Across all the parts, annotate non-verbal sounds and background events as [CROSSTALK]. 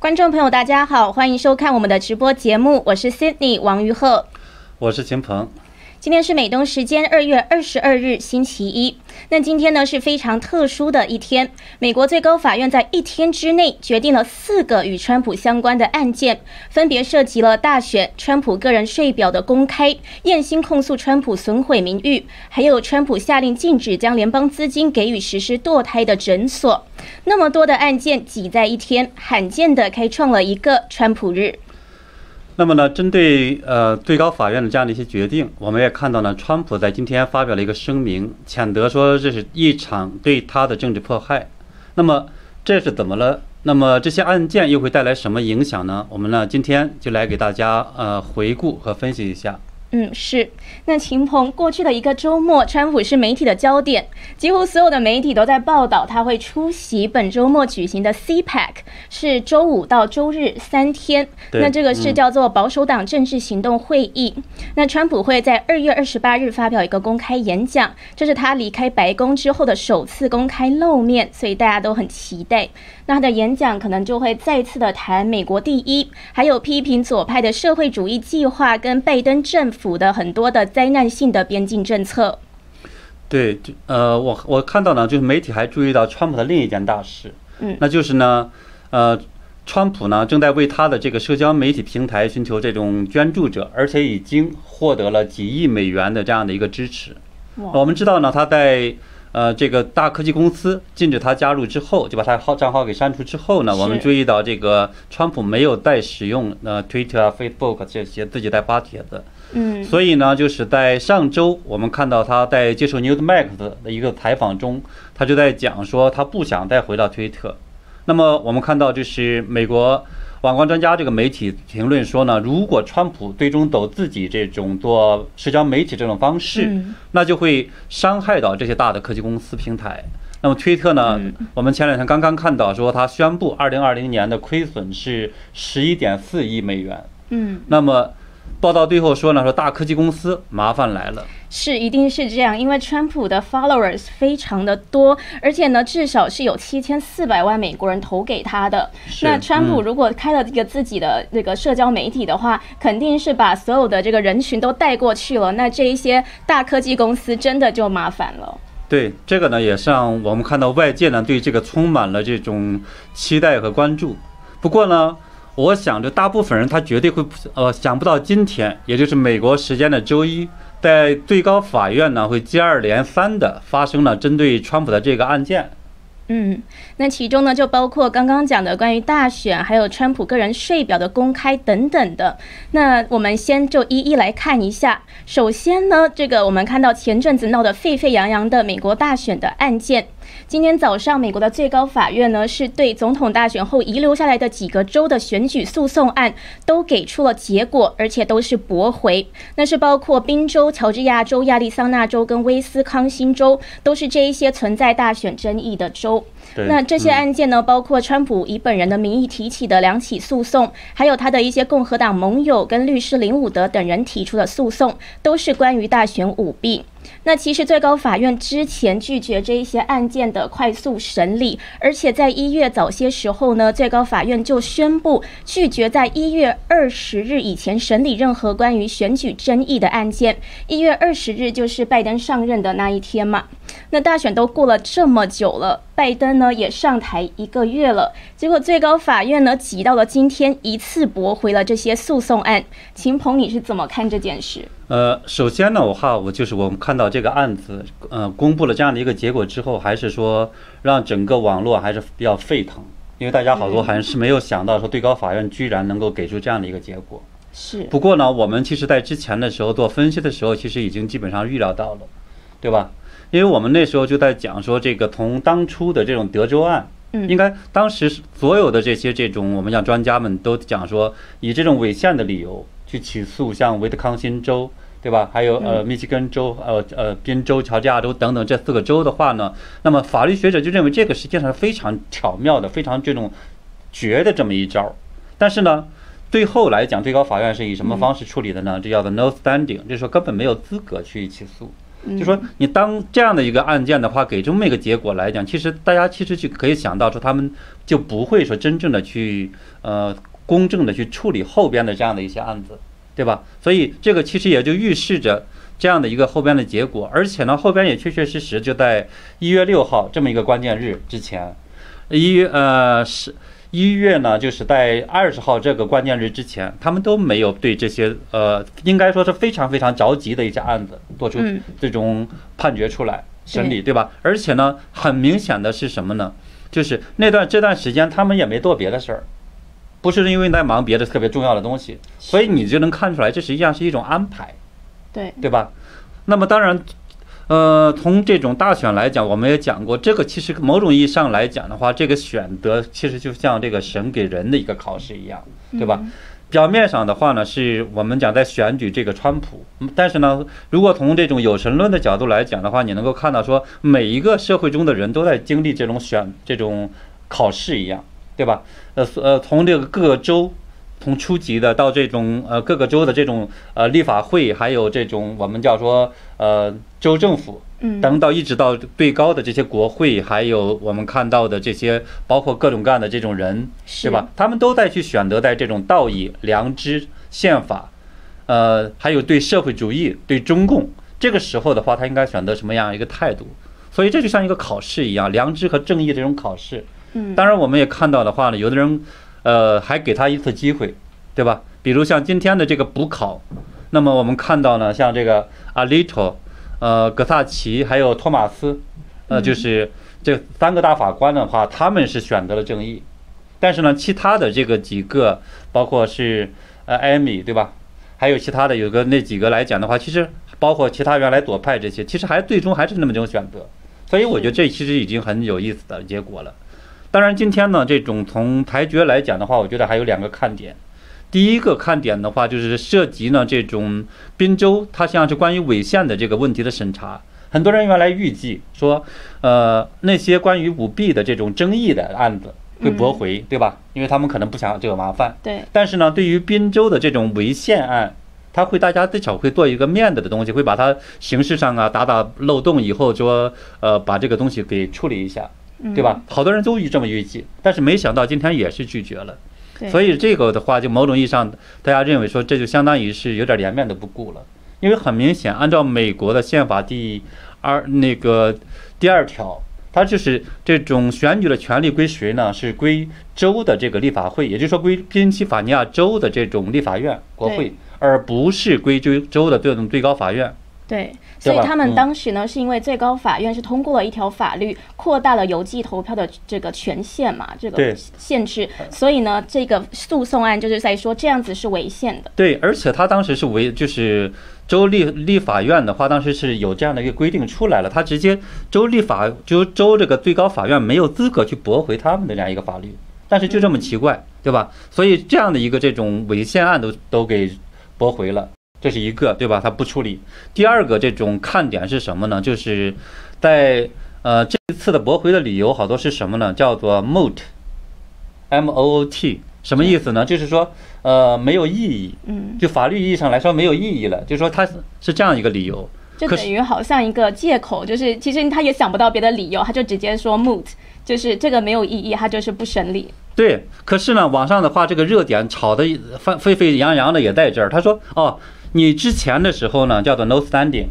观众朋友，大家好，欢迎收看我们的直播节目，我是 Sydney 王于鹤，我是秦鹏。今天是美东时间二月二十二日星期一。那今天呢是非常特殊的一天，美国最高法院在一天之内决定了四个与川普相关的案件，分别涉及了大选、川普个人税表的公开、验薪控诉川普损毁名誉，还有川普下令禁止将联邦资金给予实施堕胎的诊所。那么多的案件挤在一天，罕见的开创了一个川普日。那么呢，针对呃最高法院的这样的一些决定，我们也看到呢，川普在今天发表了一个声明，谴责说这是一场对他的政治迫害。那么这是怎么了？那么这些案件又会带来什么影响呢？我们呢今天就来给大家呃回顾和分析一下。嗯，是。那秦鹏，过去的一个周末，川普是媒体的焦点，几乎所有的媒体都在报道他会出席本周末举行的 CPAC，是周五到周日三天。那这个是叫做保守党政治行动会议。那川普会在二月二十八日发表一个公开演讲，这是他离开白宫之后的首次公开露面，所以大家都很期待。那他的演讲可能就会再次的谈美国第一，还有批评左派的社会主义计划跟拜登政府的很多的灾难性的边境政策。对，呃，我我看到呢，就是媒体还注意到川普的另一件大事，嗯，那就是呢，呃，川普呢正在为他的这个社交媒体平台寻求这种捐助者，而且已经获得了几亿美元的这样的一个支持。我们知道呢，他在。呃，这个大科技公司禁止他加入之后，就把他号账号给删除之后呢，我们注意到这个川普没有再使用呃 Twitter 啊、Facebook 这些自己在发帖子。嗯。所以呢，就是在上周我们看到他在接受 Newsmax 的一个采访中，他就在讲说他不想再回到推特。那么我们看到就是美国。网关专家这个媒体评论说呢，如果川普最终走自己这种做社交媒体这种方式，那就会伤害到这些大的科技公司平台。那么推特呢，我们前两天刚刚看到说，他宣布二零二零年的亏损是十一点四亿美元。嗯，那么。报道最后说呢，说大科技公司麻烦来了，是一定是这样，因为川普的 followers 非常的多，而且呢，至少是有七千四百万美国人投给他的。那川普如果开了这个自己的这个社交媒体的话，肯定是把所有的这个人群都带过去了。那这一些大科技公司真的就麻烦了。对这个呢，也是让我们看到外界呢对这个充满了这种期待和关注。不过呢。我想着，大部分人他绝对会呃想不到今天，也就是美国时间的周一，在最高法院呢会接二连三的发生了针对川普的这个案件。嗯，那其中呢就包括刚刚讲的关于大选，还有川普个人税表的公开等等的。那我们先就一一来看一下。首先呢，这个我们看到前阵子闹得沸沸扬扬的美国大选的案件。今天早上，美国的最高法院呢，是对总统大选后遗留下来的几个州的选举诉讼案都给出了结果，而且都是驳回。那是包括宾州、乔治亚州、亚利桑那州跟威斯康星州，都是这一些存在大选争议的州。那这些案件呢，包括川普以本人的名义提起的两起诉讼，还有他的一些共和党盟友跟律师林伍德等人提出的诉讼，都是关于大选舞弊。那其实最高法院之前拒绝这一些案件的快速审理，而且在一月早些时候呢，最高法院就宣布拒绝在一月二十日以前审理任何关于选举争议的案件。一月二十日就是拜登上任的那一天嘛。那大选都过了这么久了，拜登呢也上台一个月了，结果最高法院呢挤到了今天，一次驳回了这些诉讼案。秦鹏，你是怎么看这件事？呃，首先呢，我哈，我就是我们看到这个案子，呃，公布了这样的一个结果之后，还是说让整个网络还是比较沸腾，因为大家好多还是没有想到说最高法院居然能够给出这样的一个结果。是。不过呢，我们其实在之前的时候做分析的时候，其实已经基本上预料到了，对吧？因为我们那时候就在讲说，这个从当初的这种德州案，嗯，应该当时所有的这些这种我们讲专家们都讲说，以这种违宪的理由。去起诉像维特康辛州，对吧？还有呃密西根州、呃呃宾州、乔治亚州等等这四个州的话呢，那么法律学者就认为这个实际上是非常巧妙的、非常这种绝的这么一招。但是呢，最后来讲，最高法院是以什么方式处理的呢？这叫做 no standing，就是说根本没有资格去起诉。就说你当这样的一个案件的话，给这么一个结果来讲，其实大家其实就可以想到说，他们就不会说真正的去呃公正的去处理后边的这样的一些案子，对吧？所以这个其实也就预示着这样的一个后边的结果，而且呢，后边也确确实实就在一月六号这么一个关键日之前，一月呃是。一月呢，就是在二十号这个关键日之前，他们都没有对这些呃，应该说是非常非常着急的一些案子做出最终判决出来审理，对吧？而且呢，很明显的是什么呢？就是那段这段时间他们也没做别的事儿，不是因为在忙别的特别重要的东西，所以你就能看出来，这实际上是一种安排，对对吧？那么当然。呃，从这种大选来讲，我们也讲过，这个其实某种意义上来讲的话，这个选择其实就像这个神给人的一个考试一样，对吧？表面上的话呢，是我们讲在选举这个川普，但是呢，如果从这种有神论的角度来讲的话，你能够看到说，每一个社会中的人都在经历这种选这种考试一样，对吧？呃呃，从这个各个州。从初级的到这种呃各个州的这种呃立法会，还有这种我们叫说呃州政府，嗯，等到一直到最高的这些国会，还有我们看到的这些包括各种各样的这种人，是吧？他们都在去选择在这种道义、良知、宪法，呃，还有对社会主义、对中共这个时候的话，他应该选择什么样一个态度？所以这就像一个考试一样，良知和正义这种考试。嗯，当然我们也看到的话呢，有的人。呃，还给他一次机会，对吧？比如像今天的这个补考，那么我们看到呢，像这个阿利托、呃，格萨奇还有托马斯，呃，就是这三个大法官的话，他们是选择了正义，但是呢，其他的这个几个，包括是呃艾米，对吧？还有其他的有个那几个来讲的话，其实包括其他原来左派这些，其实还最终还是那么种选择，所以我觉得这其实已经很有意思的结果了。当然，今天呢，这种从裁决来讲的话，我觉得还有两个看点。第一个看点的话，就是涉及呢这种滨州，它像是关于违宪的这个问题的审查。很多人原来预计说，呃，那些关于舞弊的这种争议的案子会驳回，对吧？因为他们可能不想这个麻烦。对。但是呢，对于滨州的这种违宪案，他会大家至少会做一个面子的东西，会把它形式上啊打打漏洞，以后说呃把这个东西给处理一下。对吧？好多人都预这么预计，但是没想到今天也是拒绝了。所以这个的话，就某种意义上，大家认为说这就相当于是有点脸面都不顾了。因为很明显，按照美国的宪法第二那个第二条，它就是这种选举的权利归谁呢？是归州的这个立法会，也就是说归宾夕法尼亚州的这种立法院国会，而不是归州州的这种最高法院。对，所以他们当时呢，是因为最高法院是通过了一条法律，扩大了邮寄投票的这个权限嘛，这个限制，所以呢，这个诉讼案就是在说这样子是违宪的。对，而且他当时是违，就是州立立法院的话，当时是有这样的一个规定出来了，他直接州立法就州这个最高法院没有资格去驳回他们的这样一个法律，但是就这么奇怪，对吧？所以这样的一个这种违宪案都都给驳回了。这是一个，对吧？他不处理。第二个，这种看点是什么呢？就是在呃这一次的驳回的理由，好多是什么呢？叫做 moot，m o o t，什么意思呢？就是说呃没有意义，嗯，就法律意义上来说没有意义了。就是说他是这样一个理由，就等于好像一个借口，就是其实他也想不到别的理由，他就直接说 moot，就是这个没有意义，他就是不审理。对，可是呢，网上的话这个热点炒的沸沸扬扬的也在这儿。他说哦。你之前的时候呢，叫做 no standing，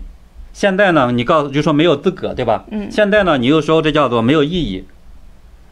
现在呢，你告诉就说没有资格，对吧？嗯。现在呢，你又说这叫做没有意义，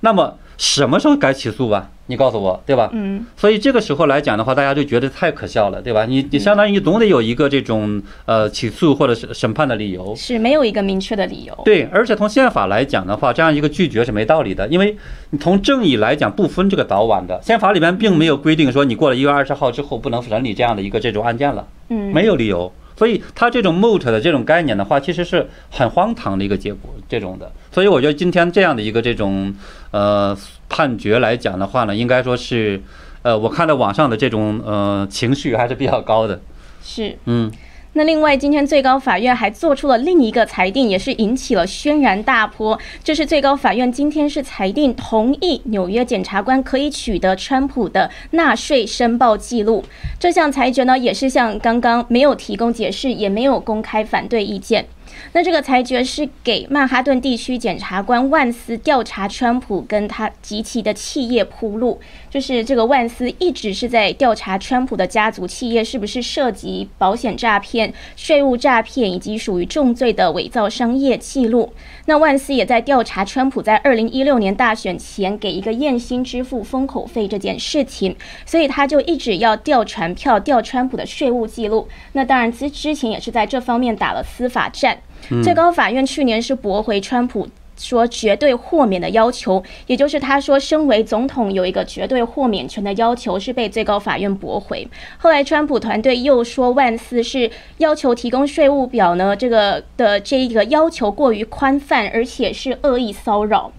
那么什么时候该起诉吧？你告诉我，对吧？嗯。所以这个时候来讲的话，大家就觉得太可笑了，对吧？你你相当于总得有一个这种呃起诉或者是审判的理由。是没有一个明确的理由。对，而且从宪法来讲的话，这样一个拒绝是没道理的，因为你从正义来讲不分这个早晚的，宪法里面并没有规定说你过了一月二十号之后不能审理这样的一个这种案件了。嗯，没有理由，所以他这种 moot 的这种概念的话，其实是很荒唐的一个结果，这种的。所以我觉得今天这样的一个这种呃判决来讲的话呢，应该说是，呃，我看到网上的这种呃情绪还是比较高的。是，嗯。那另外，今天最高法院还做出了另一个裁定，也是引起了轩然大波。这是最高法院今天是裁定同意纽约检察官可以取得川普的纳税申报记录。这项裁决呢，也是像刚刚没有提供解释，也没有公开反对意见。那这个裁决是给曼哈顿地区检察官万斯调查川普跟他及其的企业铺路，就是这个万斯一直是在调查川普的家族企业是不是涉及保险诈骗、税务诈骗以及属于重罪的伪造商业记录。那万斯也在调查川普在二零一六年大选前给一个艳星支付封口费这件事情，所以他就一直要调传票、调川普的税务记录。那当然之之前也是在这方面打了司法战。最高法院去年是驳回川普说绝对豁免的要求，也就是他说身为总统有一个绝对豁免权的要求是被最高法院驳回。后来川普团队又说万斯是要求提供税务表呢，这个的这一个要求过于宽泛，而且是恶意骚扰。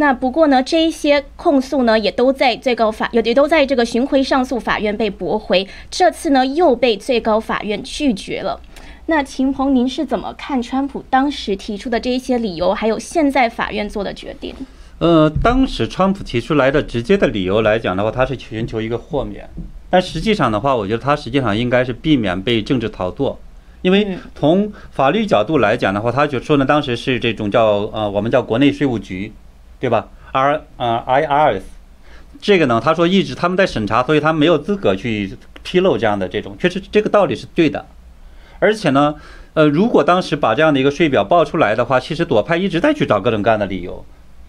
那不过呢，这一些控诉呢也都在最高法，也也都在这个巡回上诉法院被驳回。这次呢又被最高法院拒绝了。那秦鹏，您是怎么看川普当时提出的这一些理由，还有现在法院做的决定？呃，当时川普提出来的直接的理由来讲的话，他是寻求一个豁免，但实际上的话，我觉得他实际上应该是避免被政治炒作，因为从法律角度来讲的话，他就说呢，当时是这种叫呃，我们叫国内税务局，对吧？R 呃 IRS，这个呢，他说一直他们在审查，所以他没有资格去披露这样的这种，确实这个道理是对的。而且呢，呃，如果当时把这样的一个税表报出来的话，其实左派一直在去找各种各样的理由，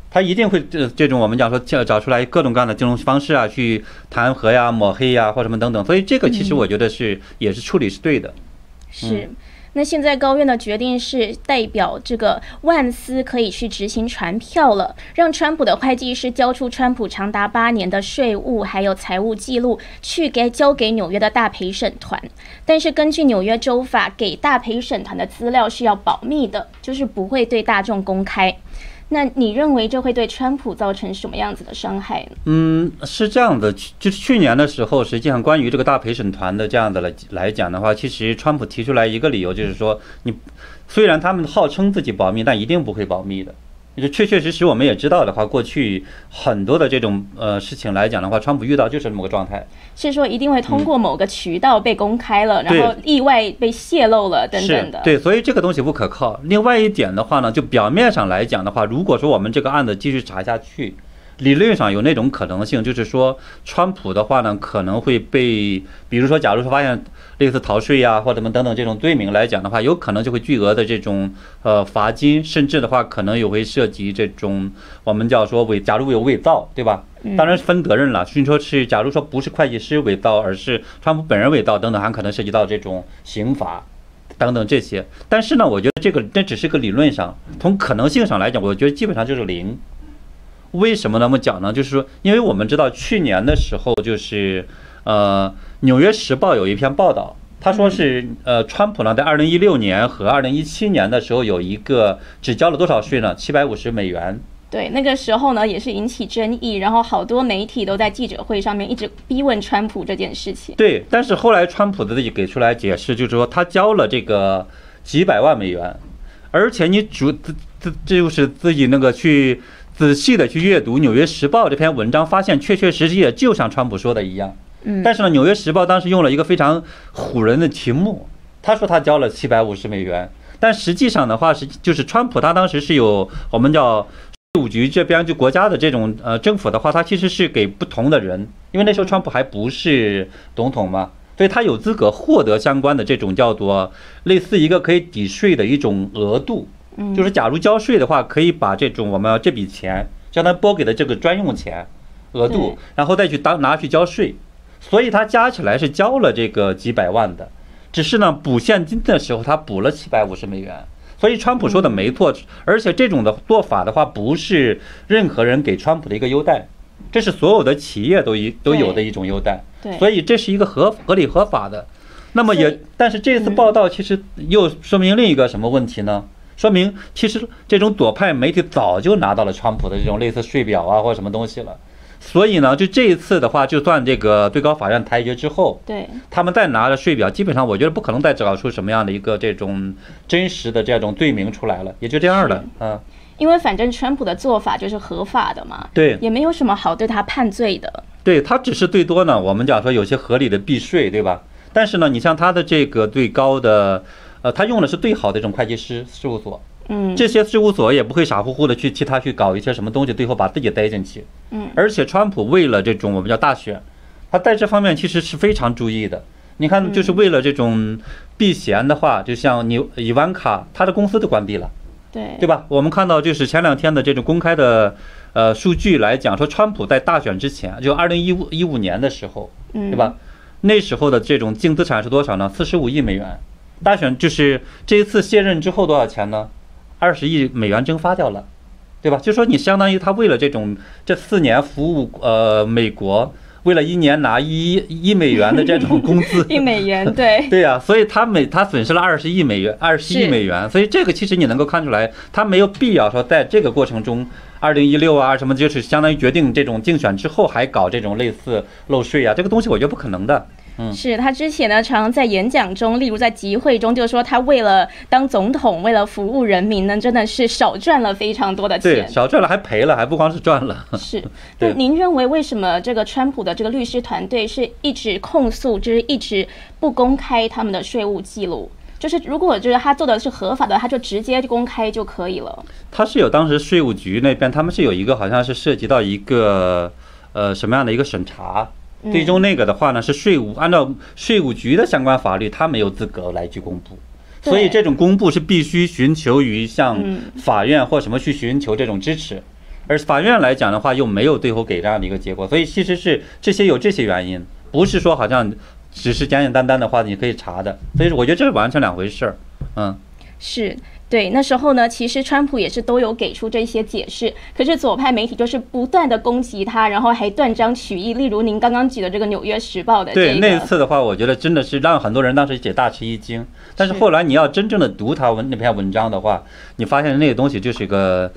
他一定会这这种我们讲说找找出来各种各样的金融方式啊，去弹劾呀、抹黑呀或什么等等。所以这个其实我觉得是也是处理是对的。是。那现在高院的决定是代表这个万斯可以去执行传票了，让川普的会计师交出川普长达八年的税务还有财务记录，去给交给纽约的大陪审团。但是根据纽约州法，给大陪审团的资料是要保密的，就是不会对大众公开。那你认为这会对川普造成什么样子的伤害呢？嗯，是这样的，就是去年的时候，实际上关于这个大陪审团的这样的来来讲的话，其实川普提出来一个理由，就是说你虽然他们号称自己保密，但一定不会保密的。就确确实实，我们也知道的话，过去很多的这种呃事情来讲的话，川普遇到就是这么个状态，是说一定会通过某个渠道被公开了，然后意外被泄露了等等的。对，所以这个东西不可靠。另外一点的话呢，就表面上来讲的话，如果说我们这个案子继续查下去。理论上有那种可能性，就是说，川普的话呢，可能会被，比如说，假如说发现类似逃税呀或者什么等等这种罪名来讲的话，有可能就会巨额的这种呃罚金，甚至的话可能也会涉及这种我们叫说伪，假如有伪造，对吧？当然分责任了。所以说是，假如说不是会计师伪造，而是川普本人伪造等等，还可能涉及到这种刑罚等等这些。但是呢，我觉得这个这只是个理论上，从可能性上来讲，我觉得基本上就是零。为什么那么讲呢？就是说，因为我们知道去年的时候，就是呃，《纽约时报》有一篇报道，他说是呃，川普呢在二零一六年和二零一七年的时候有一个只交了多少税呢？七百五十美元。对，那个时候呢也是引起争议，然后好多媒体都在记者会上面一直逼问川普这件事情。对，但是后来川普自己给出来解释，就是说他交了这个几百万美元，而且你主自自这就是自己那个去。仔细的去阅读《纽约时报》这篇文章，发现确确实实也就像川普说的一样。嗯，但是呢，《纽约时报》当时用了一个非常唬人的题目，他说他交了七百五十美元，但实际上的话是就是川普他当时是有我们叫税务局这边就国家的这种呃政府的话，他其实是给不同的人，因为那时候川普还不是总统嘛，所以他有资格获得相关的这种叫做类似一个可以抵税的一种额度。就是假如交税的话，可以把这种我们这笔钱，相当于拨给的这个专用钱额度，然后再去当拿去交税，所以他加起来是交了这个几百万的，只是呢补现金的时候他补了七百五十美元，所以川普说的没错，而且这种的做法的话不是任何人给川普的一个优待，这是所有的企业都一都有的一种优待，所以这是一个合合理合法的。那么也，但是这次报道其实又说明另一个什么问题呢？说明其实这种左派媒体早就拿到了川普的这种类似税表啊或者什么东西了，所以呢，就这一次的话，就算这个最高法院裁决之后，对他们再拿着税表，基本上我觉得不可能再找出什么样的一个这种真实的这种罪名出来了，也就这样了啊。因为反正川普的做法就是合法的嘛，对，也没有什么好对他判罪的。对他只是最多呢，我们讲说有些合理的避税，对吧？但是呢，你像他的这个最高的。呃，他用的是最好的这种会计师事务所，嗯，这些事务所也不会傻乎乎的去替他去搞一些什么东西，最后把自己逮进去。嗯，而且川普为了这种我们叫大选，他在这方面其实是非常注意的。你看，就是为了这种避嫌的话，就像你伊万卡，他的公司都关闭了，对对吧？我们看到就是前两天的这种公开的呃数据来讲，说川普在大选之前，就二零一五一五年的时候，嗯对吧？那时候的这种净资产是多少呢？四十五亿美元。大选就是这一次卸任之后多少钱呢？二十亿美元蒸发掉了，对吧？就说你相当于他为了这种这四年服务呃美国，为了一年拿一一美元的这种工资，[LAUGHS] 一美元，对 [LAUGHS] 对呀、所以他每他损失了二十亿美元，二十亿美元，所以这个其实你能够看出来，他没有必要说在这个过程中，二零一六啊什么，就是相当于决定这种竞选之后还搞这种类似漏税啊，这个东西我觉得不可能的。嗯是他之前呢，常常在演讲中，例如在集会中，就说他为了当总统，为了服务人民呢，真的是少赚了非常多的对，钱。少赚了还赔了，还不光是赚了。是，那您认为为什么这个川普的这个律师团队是一直控诉，就是一直不公开他们的税务记录？就是如果就是他做的是合法的，他就直接公开就可以了。他是有当时税务局那边，他们是有一个好像是涉及到一个呃什么样的一个审查，嗯最终那个的话呢是税务按照税务局的相关法律，他没有资格来去公布。所以这种公布是必须寻求于向嗯。法院或什么去寻求这种支持，而法院来讲的话又没有最后给这样的一个结果，所以其实是这些有这些原因，不是说好像只是简简单单的话你可以查的，所以我觉得这是完全两回事儿，嗯。是对，那时候呢，其实川普也是都有给出这些解释，可是左派媒体就是不断的攻击他，然后还断章取义。例如您刚刚举的这个《纽约时报》的这对，那一次的话，我觉得真的是让很多人当时也大吃一惊。但是是后来你要真正的读他文那篇文章的话，你发现那个东西就是一个，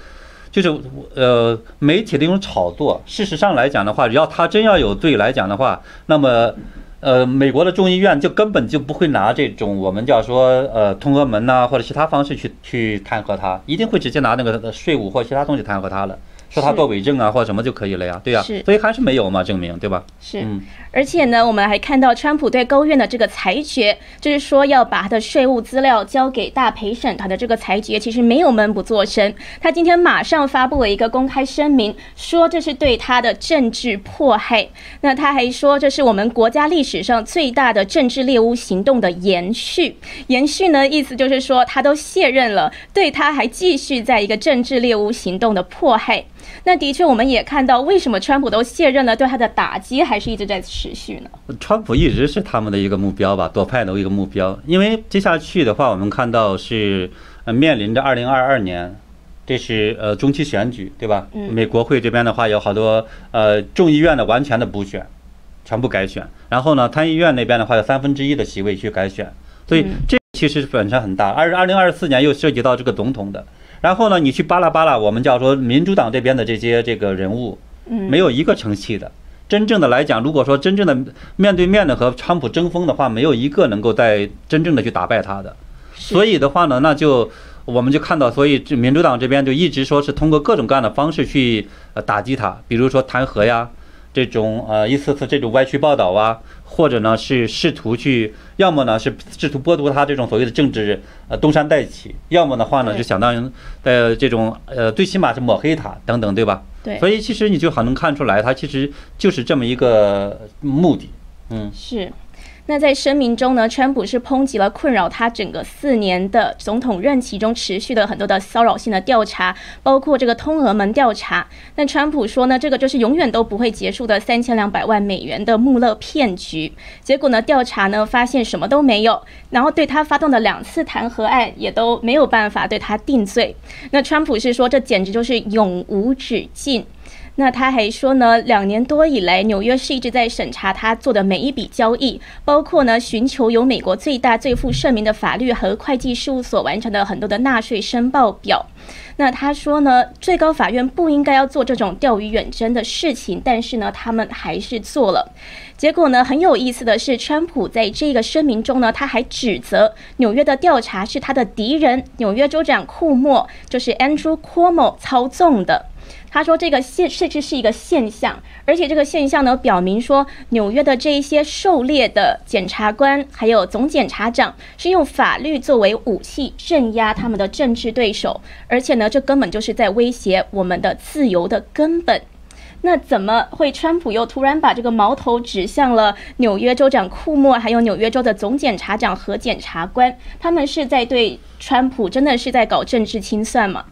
就是呃媒体的一种炒作。事实上来讲的话，只要他真要有罪来讲的话，那么。呃，美国的众议院就根本就不会拿这种我们叫说呃通俄门呐、或者其他方式去去弹劾他，一定会直接拿那个税务或其他东西弹劾他了，说他是做伪证啊或者什么就可以了呀，对呀、是所以还是没有嘛证明，对吧？是嗯，而且呢，我们还看到川普对高院的这个裁决，就是说要把他的税务资料交给大陪审团的这个裁决，其实没有闷不作声。他今天马上发布了一个公开声明，说这是对他的政治迫害。那他还说，这是我们国家历史上最大的政治猎巫行动的延续。延续呢，意思就是说他都卸任了，对他还继续在一个政治猎巫行动的迫害。那的确，我们也看到，为什么川普都卸任了，对他的打击还是一直在持续呢？川普一直是他们的一个目标吧，左派的一个目标。因为接下去的话，我们看到是呃面临着二零二二年，这是呃中期选举，对吧？嗯美国会这边的话有好多呃众议院的完全的补选，全部改选。然后呢，参议院那边的话有三分之一的席位去改选，所以嗯这其实本身很大。二二零二四年又涉及到这个总统的。然后呢，你去扒拉扒拉，我们叫说民主党这边的这些这个人物，嗯，没有一个成器的。真正的来讲，如果说真正的面对面的和川普争锋的话，没有一个能够在真正的去打败他的。所以的话呢，那就我们就看到，所以这民主党这边就一直说是通过各种各样的方式去呃打击他，比如说弹劾呀，这种呃一次次这种歪曲报道啊，或者呢是试图去，要么呢是试图剥夺他这种所谓的政治呃东山再起，要么的话呢就相当于呃这种呃最起码是抹黑他等等，对吧？对，所以其实你就很能看出来，他其实就是这么一个目的。嗯，是。那在声明中呢，川普是抨击了困扰他整个四年的总统任期中持续的很多的骚扰性的调查，包括这个通俄门调查。那川普说呢，这个就是永远都不会结束的三千两百万美元的穆勒骗局。结果呢，调查呢发现什么都没有，然后对他发动的两次弹劾案也都没有办法对他定罪。那川普是说，这简直就是永无止境。那他还说呢，两年多以来，纽约市一直在审查他做的每一笔交易，包括呢寻求由美国最大最负盛名的法律和会计事务所完成的很多的纳税申报表。那他说呢，最高法院不应该要做这种钓鱼远征的事情，但是呢，他们还是做了。结果呢，很有意思的是，川普在这个声明中呢，他还指责纽约的调查是他的敌人，纽约州长库莫就是 Andrew Cuomo 操纵的。他说这个现甚至是一个现象，而且这个现象呢，表明说纽约的这一些狩猎的检察官还有总检察长是用法律作为武器镇压他们的政治对手，而且呢，这根本就是在威胁我们的自由的根本。那怎么会川普又突然把这个矛头指向了纽约州长库莫，还有纽约州的总检察长和检察官？他们是在对川普真的是在搞政治清算吗？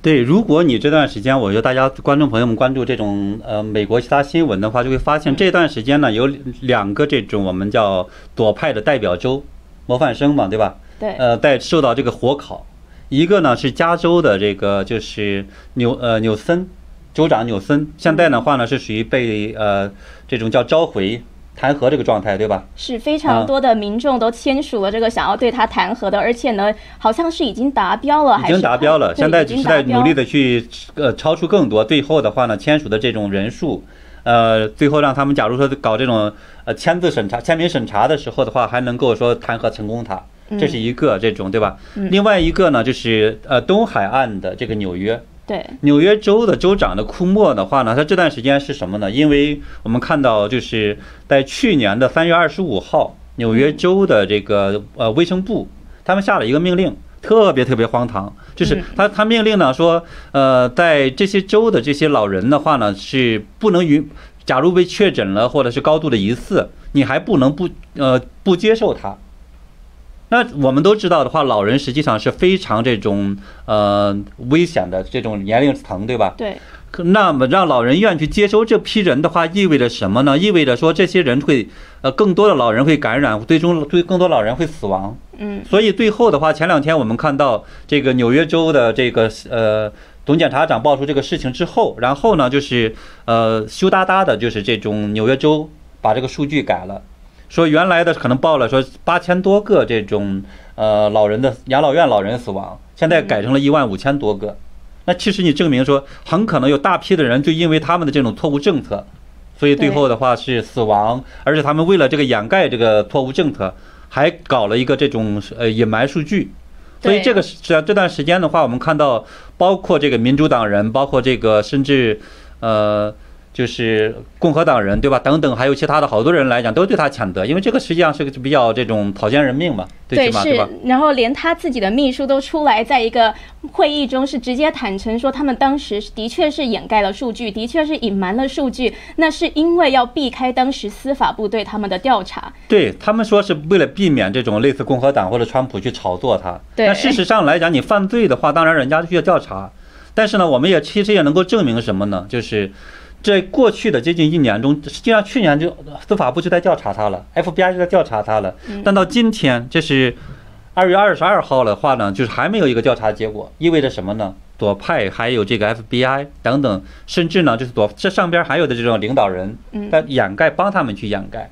对，如果你这段时间，我觉得大家观众朋友们关注这种呃美国其他新闻的话，就会发现这段时间呢有两个这种我们叫左派的代表州模范生嘛，对吧？对。呃，在受到这个火烤，一个呢是加州的这个就是纽呃纽森。州长纽森现在的话呢，是属于被呃这种叫召回弹劾这个状态，对吧？是非常多的民众都签署了这个想要对他弹劾的，而且呢，好像是已经达标了，已经达标了。现在只是在努力的去呃超出更多。最后的话呢，签署的这种人数，呃，最后让他们假如说搞这种呃签字审查、签名审查的时候的话，还能够说弹劾成功他，这是一个这种对吧？另外一个呢，就是呃东海岸的这个纽约。对纽约州的州长的库莫的话呢，他这段时间是什么呢？因为我们看到就是在去年的三月二十五号，纽约州的这个呃卫生部他们下了一个命令，特别特别荒唐，就是他他命令呢说，呃，在这些州的这些老人的话呢是不能与，假如被确诊了或者是高度的疑似，你还不能不呃不接受他。那我们都知道的话，老人实际上是非常这种呃危险的这种年龄层，对吧？对。那么让老人愿意去接收这批人的话，意味着什么呢？意味着说这些人会呃更多的老人会感染，最终对更多老人会死亡。嗯。所以最后的话，前两天我们看到这个纽约州的这个呃总检察长爆出这个事情之后，然后呢就是呃羞答答的，就是这种纽约州把这个数据改了。说原来的可能报了说八千多个这种呃老人的养老院老人死亡，现在改成了一万五千多个。那其实你证明说很可能有大批的人就因为他们的这种错误政策，所以最后的话是死亡，而且他们为了这个掩盖这个错误政策，还搞了一个这种呃隐瞒数据。所以这个这这段时间的话，我们看到包括这个民主党人，包括这个甚至呃。就是共和党人对吧？等等，还有其他的好多人来讲，都对他谴责，因为这个实际上是个比较这种草菅人命嘛，对是。然后连他自己的秘书都出来，在一个会议中是直接坦诚说，他们当时的确是掩盖了数据，的确是隐瞒了数据，那是因为要避开当时司法部对他们的调查。对他们说是为了避免这种类似共和党或者川普去炒作他。对但事实上来讲，你犯罪的话，当然人家需要调查。但是呢，我们也其实也能够证明什么呢？就是。在过去的接近一年中，实际上去年就司法部就在调查他了，FBI 就在调查他了。但到今天，这是二月二十二号的话呢，就是还没有一个调查结果，意味着什么呢？左派还有这个 FBI 等等，甚至呢，就是左这上边还有的这种领导人在掩盖，帮他们去掩盖。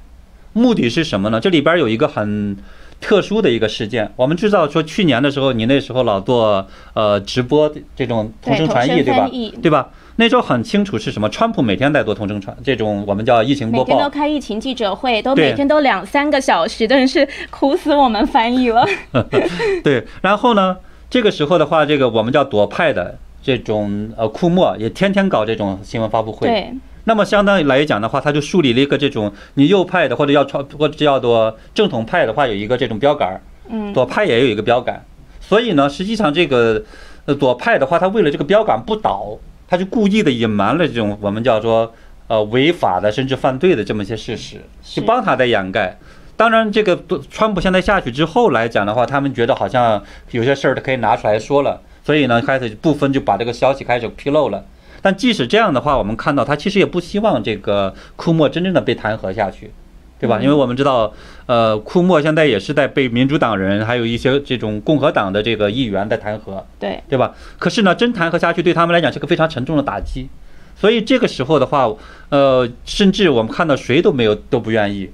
目的是什么呢？这里边有一个很特殊的一个事件。我们知道说，去年的时候，你那时候老做呃直播这种同声传译，对吧？对吧？那时候很清楚是什么，川普每天在做同声传，这种我们叫疫情播报，每天都开疫情记者会，都每天都两三个小时，真的是苦死我们翻译了。[LAUGHS] 对，然后呢，这个时候的话，这个我们叫左派的这种呃库莫也天天搞这种新闻发布会。对。那么相当于来讲的话，他就树立了一个这种你右派的或者要超或者叫做正统派的话，有一个这种标杆嗯。左派也有一个标杆，所以呢，实际上这个呃左派的话，他为了这个标杆不倒。他就故意的隐瞒了这种我们叫做呃违法的甚至犯罪的这么一些事实，就帮他在掩盖。当然，这个川普现在下去之后来讲的话，他们觉得好像有些事儿他可以拿出来说了，所以呢，开始部分就把这个消息开始披露了。但即使这样的话，我们看到他其实也不希望这个库莫真正的被弹劾下去。对吧？因为我们知道，呃，库莫现在也是在被民主党人，还有一些这种共和党的这个议员在弹劾，对对吧？可是呢，真弹劾下去，对他们来讲是个非常沉重的打击。所以这个时候的话，呃，甚至我们看到谁都没有都不愿意，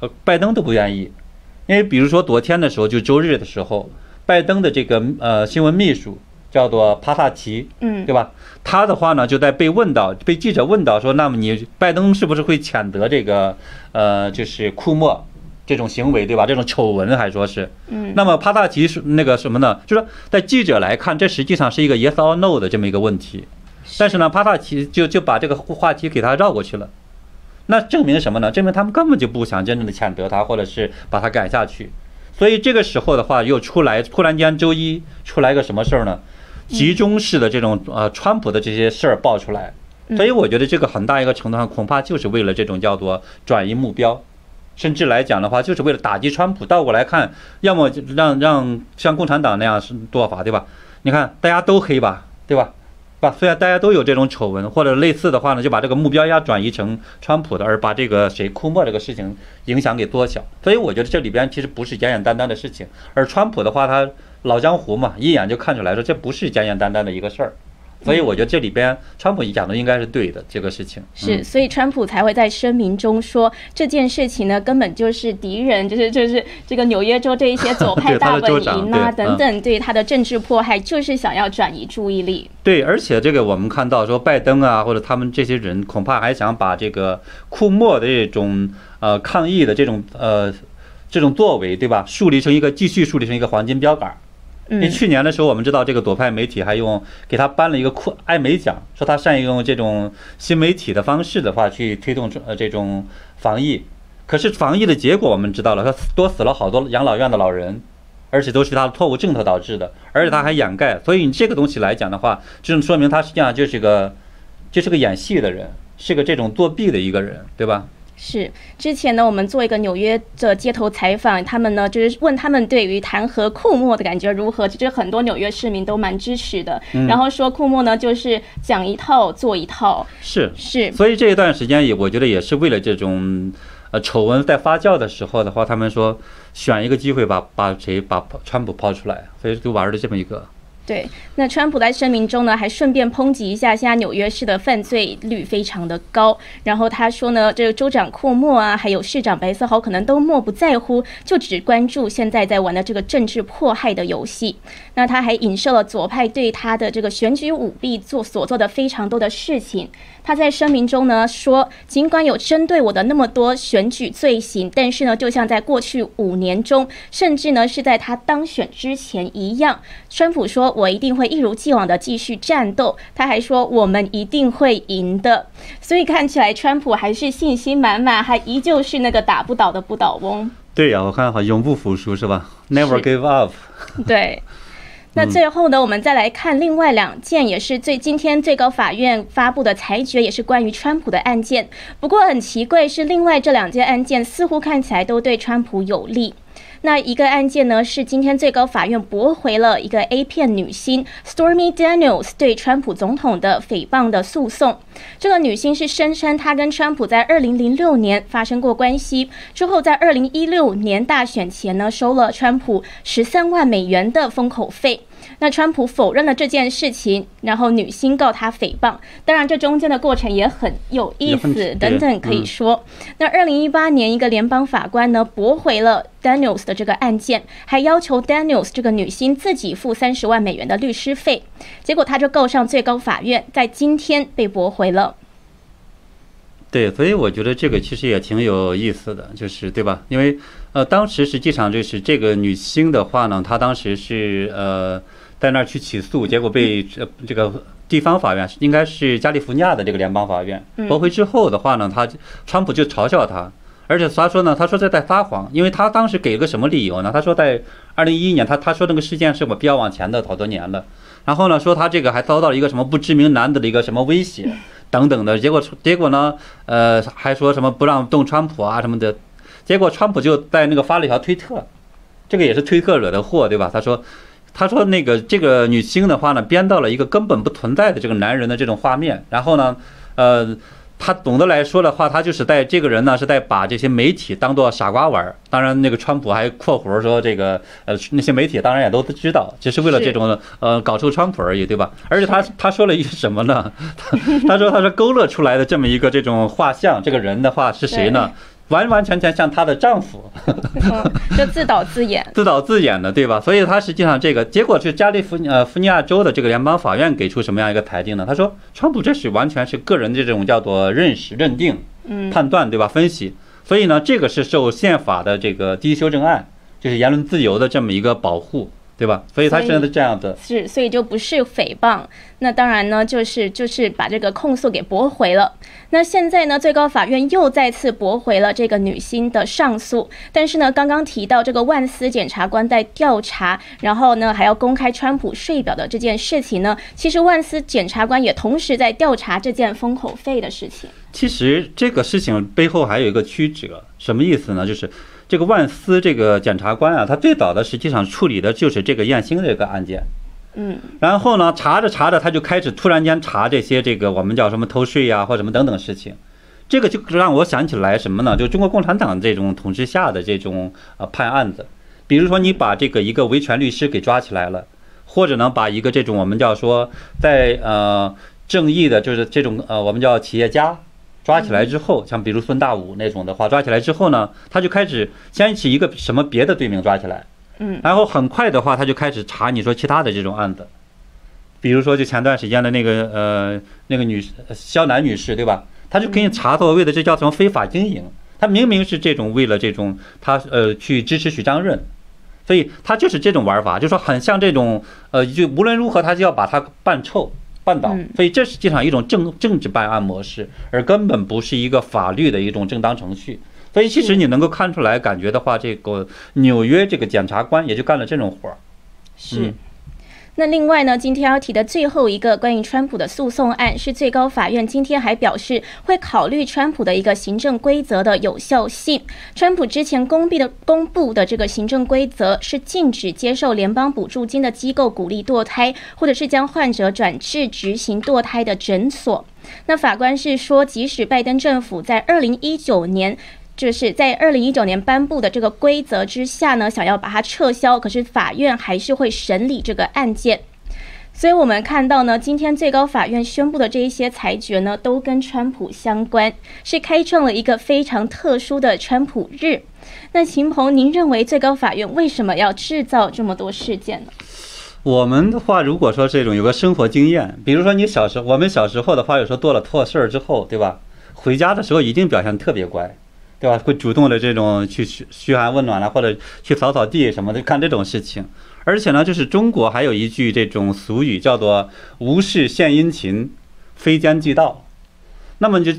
呃，拜登都不愿意，因为比如说昨天的时候，就周日的时候，拜登的这个呃新闻秘书。叫做帕萨奇，嗯，对吧？他的话呢，就在被问到，被记者问到说，那么你拜登是不是会谴责这个，呃，就是库莫这种行为，对吧？这种丑闻还说是，嗯，那么帕萨奇是那个什么呢？就是说，在记者来看，这实际上是一个 yes or no 的这么一个问题。但是呢，帕萨奇就就把这个话题给他绕过去了。那证明什么呢？证明他们根本就不想真正的谴责他，或者是把他赶下去。所以这个时候的话，又出来突然间周一出来个什么事儿呢？集中式的这种呃，川普的这些事儿爆出来。所以我觉得这个很大一个程度上，恐怕就是为了这种叫做转移目标，甚至来讲的话，就是为了打击川普。倒过来看，要么让让像共产党那样是做法，对吧？你看大家都黑吧，对吧？吧，虽然大家都有这种丑闻或者类似的话呢，就把这个目标要转移成川普的，而把这个谁库莫这个事情影响给缩小。所以我觉得这里边其实不是简简单单的事情，而川普的话，他老江湖嘛，一眼就看出来说这不是简简单单的一个事儿。所以我觉得这里边川普讲的应该是对的，这个事情是，所以川普才会在声明中说这件事情呢，根本就是敌人，就是就是这个纽约州这一些左派 [LAUGHS] 大本营啊等等，对他的政治迫害，就是想要转移注意力。对，而且这个我们看到说拜登啊，或者他们这些人恐怕还想把这个库莫的这种呃抗议的这种呃这种作为，对吧，树立成一个继续树立成一个黄金标杆。因为去年的时候，我们知道这个左派媒体还用给他颁了一个酷艾美奖，说他善于用这种新媒体的方式的话去推动这呃这种防疫。可是防疫的结果我们知道了，他多死了好多养老院的老人，而且都是他的错误政策导致的，而且他还掩盖。所以你这个东西来讲的话，就说明他实际上就是个就是个演戏的人，是个这种作弊的一个人，对吧？是之前呢，我们做一个纽约的街头采访，他们呢就是问他们对于弹劾库莫的感觉如何。其实很多纽约市民都蛮支持的，然后说库莫呢就是讲一套做一套。是是，所以这一段时间也我觉得也是为了这种呃丑闻在发酵的时候的话，他们说选一个机会把把谁把川普抛出来，所以就玩了这么一个。对，那川普在声明中呢，还顺便抨击一下现在纽约市的犯罪率非常的高。然后他说呢，这个州长库莫啊，还有市长白思豪可能都漠不在乎，就只关注现在在玩的这个政治迫害的游戏。那他还影射了左派对他的这个选举舞弊做所做的非常多的事情。他在声明中呢说，尽管有针对我的那么多选举罪行，但是呢，就像在过去五年中，甚至呢是在他当选之前一样，川普说我一定会一如既往的继续战斗。他还说我们一定会赢的。所以看起来川普还是信心满满，还依旧是那个打不倒的不倒翁。对呀，我看好永不服输是吧？Never [LAUGHS] give up。对。那最后呢，我们再来看另外两件，也是最今天最高法院发布的裁决，也是关于川普的案件。不过很奇怪，是另外这两件案件似乎看起来都对川普有利。那一个案件呢，是今天最高法院驳回了一个 A 片女星 Stormy Daniels 对川普总统的诽谤的诉讼。这个女星是声称她跟川普在2006年发生过关系，之后在2016年大选前呢，收了川普13万美元的封口费。那川普否认了这件事情，然后女星告他诽谤。当然，这中间的过程也很有意思，等等可以说。那二零一八年，一个联邦法官呢驳回了 Daniels 的这个案件，还要求 Daniels 这个女星自己付三十万美元的律师费。结果他就告上最高法院，在今天被驳回了。对，所以我觉得这个其实也挺有意思的，就是对吧？因为呃，当时实际上就是这个女星的话呢，她当时是呃在那儿去起诉，结果被这个地方法院应该是加利福尼亚的这个联邦法院驳回之后的话呢，他川普就嘲笑他，而且他说呢，他说这在撒谎，因为他当时给了个什么理由呢？他说在二零一一年，他他说那个事件是我比较往前的好多年了，然后呢说他这个还遭到了一个什么不知名男子的一个什么威胁。等等的结果，结果呢？呃，还说什么不让动川普啊什么的，结果川普就在那个发了一条推特，这个也是推特惹的祸，对吧？他说，他说那个这个女星的话呢，编到了一个根本不存在的这个男人的这种画面，然后呢，呃。他总的来说的话，他就是在这个人呢是在把这些媒体当做傻瓜玩儿。当然，那个川普还括弧说这个呃那些媒体当然也都知道，只是为了这种呃搞臭川普而已，对吧？而且他他说了一个什么呢？他说他说勾勒出来的这么一个这种画像，这个人的话是谁呢？完完全全像她的丈夫，就自导自演，[LAUGHS] 自导自演的，对吧？所以她实际上这个结果是加利福呃福尼亚州的这个联邦法院给出什么样一个裁定呢？他说，川普这是完全是个人的这种叫做认识、认定、判断，对吧？分析。所以呢，这个是受宪法的这个第一修正案，就是言论自由的这么一个保护。对吧？所以他现在是这样的。是，所以就不是诽谤。那当然呢，就是就是把这个控诉给驳回了。那现在呢，最高法院又再次驳回了这个女星的上诉。但是呢，刚刚提到这个万斯检察官在调查，然后呢还要公开川普税表的这件事情呢，其实万斯检察官也同时在调查这件封口费的事情。其实这个事情背后还有一个曲折，什么意思呢？就是。这个万斯这个检察官啊，他最早的实际上处理的就是这个燕兴这个案件，嗯，然后呢，查着查着，他就开始突然间查这些这个我们叫什么偷税呀，或什么等等事情，这个就让我想起来什么呢？就中国共产党这种统治下的这种呃判案子，比如说你把这个一个维权律师给抓起来了，或者呢把一个这种我们叫说在呃正义的，就是这种呃我们叫企业家。抓起来之后，像比如孙大武那种的话，抓起来之后呢，他就开始先起一个什么别的罪名抓起来，嗯，然后很快的话，他就开始查你说其他的这种案子，比如说就前段时间的那个呃那个女肖楠女士对吧？他就给你查所谓的这叫什么非法经营，他明明是这种为了这种他呃去支持许章润，所以他就是这种玩法，就说很像这种呃就无论如何他就要把他办臭。半岛，所以这实际上一种政政治办案模式，而根本不是一个法律的一种正当程序。所以其实你能够看出来，感觉的话，这个纽约这个检察官也就干了这种活儿。是。那另外呢，今天要提的最后一个关于川普的诉讼案，是最高法院今天还表示会考虑川普的一个行政规则的有效性。川普之前公布的公布的这个行政规则是禁止接受联邦补助金的机构鼓励堕胎，或者是将患者转至执行堕胎的诊所。那法官是说，即使拜登政府在二零一九年。就是在二零一九年颁布的这个规则之下呢，想要把它撤销，可是法院还是会审理这个案件。所以，我们看到呢，今天最高法院宣布的这一些裁决呢，都跟川普相关，是开创了一个非常特殊的川普日。那秦鹏，您认为最高法院为什么要制造这么多事件呢？我们的话，如果说这种有个生活经验，比如说你小时候，我们小时候的话，有时候做了错事儿之后，对吧？回家的时候一定表现特别乖。对吧？会主动的这种去嘘嘘寒问暖了，或者去扫扫地什么的，干这种事情。而且呢，就是中国还有一句这种俗语，叫做“无事献殷勤，非奸即盗”。那么就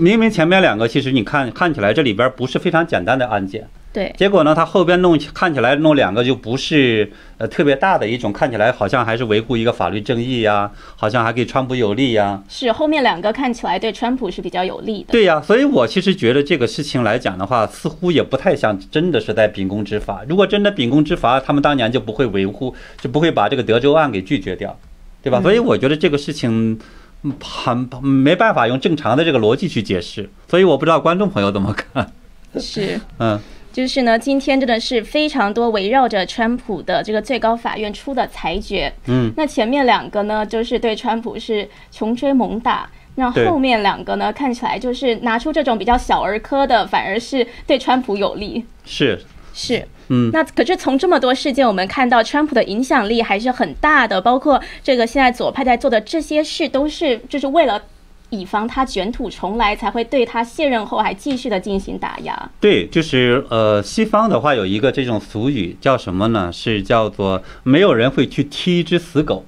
明明前面两个，其实你看看起来这里边不是非常简单的案件。对，结果呢，他后边弄看起来弄两个就不是呃特别大的一种，看起来好像还是维护一个法律正义呀，好像还给川普有利呀。是后面两个看起来对川普是比较有利的。对呀，所以我其实觉得这个事情来讲的话，似乎也不太像真的是在秉公执法。如果真的秉公执法，他们当年就不会维护，就不会把这个德州案给拒绝掉，对吧？所以我觉得这个事情很没办法用正常的这个逻辑去解释。所以我不知道观众朋友怎么看。是，[LAUGHS] 嗯。就是呢，今天真的是非常多围绕着川普的这个最高法院出的裁决。嗯，那前面两个呢，就是对川普是穷追猛打；那后面两个呢，看起来就是拿出这种比较小儿科的，反而是对川普有利。是是，嗯。那可是从这么多事件，我们看到川普的影响力还是很大的，包括这个现在左派在做的这些事，都是就是为了。以防他卷土重来，才会对他卸任后还继续的进行打压。对，就是呃，西方的话有一个这种俗语叫什么呢？是叫做没有人会去踢一只死狗。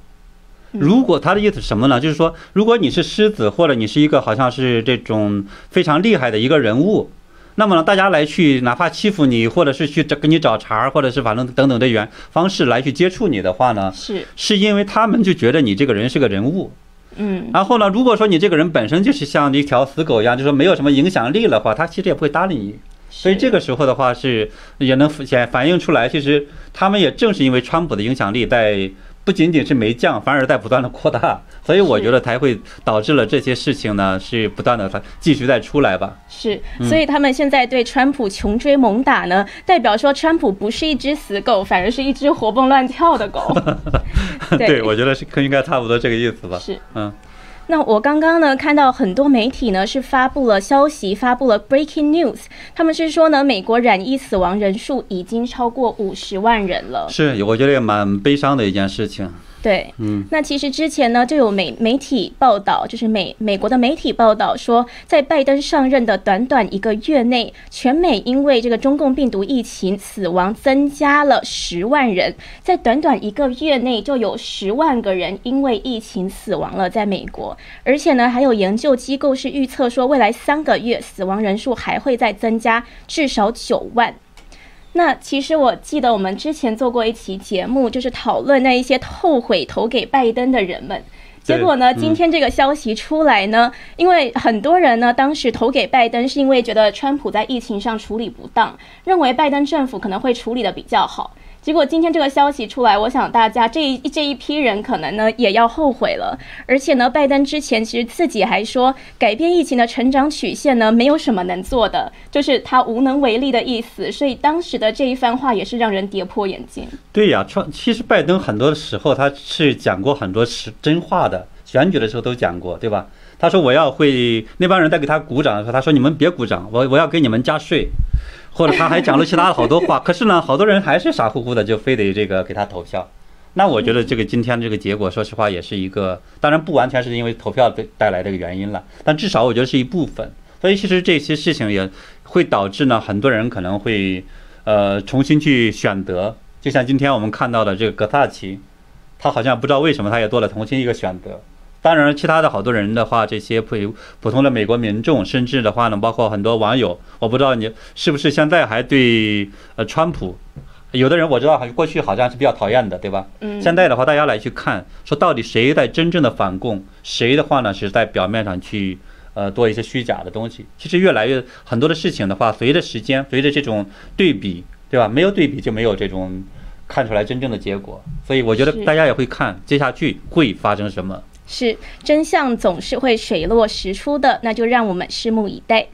如果他的意思是什么呢？就是说，如果你是狮子，或者你是一个好像是这种非常厉害的一个人物，那么呢，大家来去哪怕欺负你，或者是去找给你找茬，或者是反正等等的原方式来去接触你的话呢，是是因为他们就觉得你这个人是个人物。嗯，然后呢？如果说你这个人本身就是像一条死狗一样，就说没有什么影响力的话，他其实也不会搭理你。所以这个时候的话，是也能显反映出来，其实他们也正是因为川普的影响力在。不仅仅是没降，反而在不断的扩大，所以我觉得才会导致了这些事情呢，是不断的它继续再出来吧。是，所以他们现在对川普穷追猛打呢，代表说川普不是一只死狗，反而是一只活蹦乱跳的狗。[LAUGHS] 对，我觉得是应该差不多这个意思吧。是，嗯。那我刚刚呢看到很多媒体呢是发布了消息，发布了 breaking news，他们是说呢美国染疫死亡人数已经超过五十万人了。是，我觉得也蛮悲伤的一件事情。对，嗯，那其实之前呢，就有媒媒体报道，就是美美国的媒体报道说，在拜登上任的短短一个月内，全美因为这个中共病毒疫情死亡增加了十万人，在短短一个月内就有十万个人因为疫情死亡了，在美国，而且呢，还有研究机构是预测说，未来三个月死亡人数还会再增加至少九万。那其实我记得我们之前做过一期节目，就是讨论那一些后悔投给拜登的人们。结果呢，今天这个消息出来呢，因为很多人呢当时投给拜登，是因为觉得川普在疫情上处理不当，认为拜登政府可能会处理的比较好。结果今天这个消息出来，我想大家这一这一批人可能呢也要后悔了。而且呢，拜登之前其实自己还说，改变疫情的成长曲线呢，没有什么能做的，就是他无能为力的意思。所以当时的这一番话也是让人跌破眼镜。对呀，川其实拜登很多的时候他是讲过很多是真话的，选举的时候都讲过，对吧？他说我要会那帮人在给他鼓掌的时候，他说你们别鼓掌，我我要给你们加税，或者他还讲了其他的好多话。可是呢，好多人还是傻乎乎的就非得这个给他投票。那我觉得这个今天这个结果，说实话也是一个，当然不完全是因为投票带带来的一个原因了，但至少我觉得是一部分。所以其实这些事情也会导致呢，很多人可能会呃重新去选择。就像今天我们看到的这个格萨奇，他好像不知道为什么他也做了重新一个选择。当然，其他的好多人的话，这些普普通的美国民众，甚至的话呢，包括很多网友，我不知道你是不是现在还对呃川普，有的人我知道，好像过去好像是比较讨厌的，对吧？嗯，现在的话，大家来去看，说到底谁在真正的反共，谁的话呢是在表面上去呃做一些虚假的东西。其实越来越很多的事情的话，随着时间，随着这种对比，对吧？没有对比就没有这种看出来真正的结果。所以我觉得大家也会看接下去会发生什么。是真相总是会水落石出的，那就让我们拭目以待。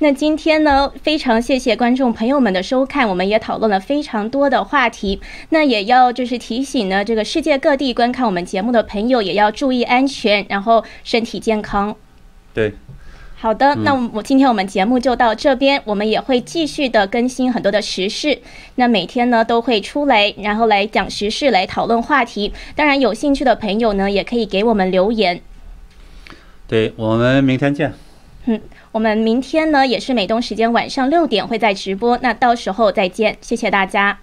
那今天呢，非常谢谢观众朋友们的收看，我们也讨论了非常多的话题。那也要就是提醒呢，这个世界各地观看我们节目的朋友也要注意安全，然后身体健康。对，好的，那我我今天我们节目就到这边，我们也会继续的更新很多的时事。那每天呢都会出来，然后来讲时事，来讨论话题。当然，有兴趣的朋友呢，也可以给我们留言。对我们明天见。嗯我们明天呢也是美东时间晚上六点会在直播，那到时候再见，谢谢大家。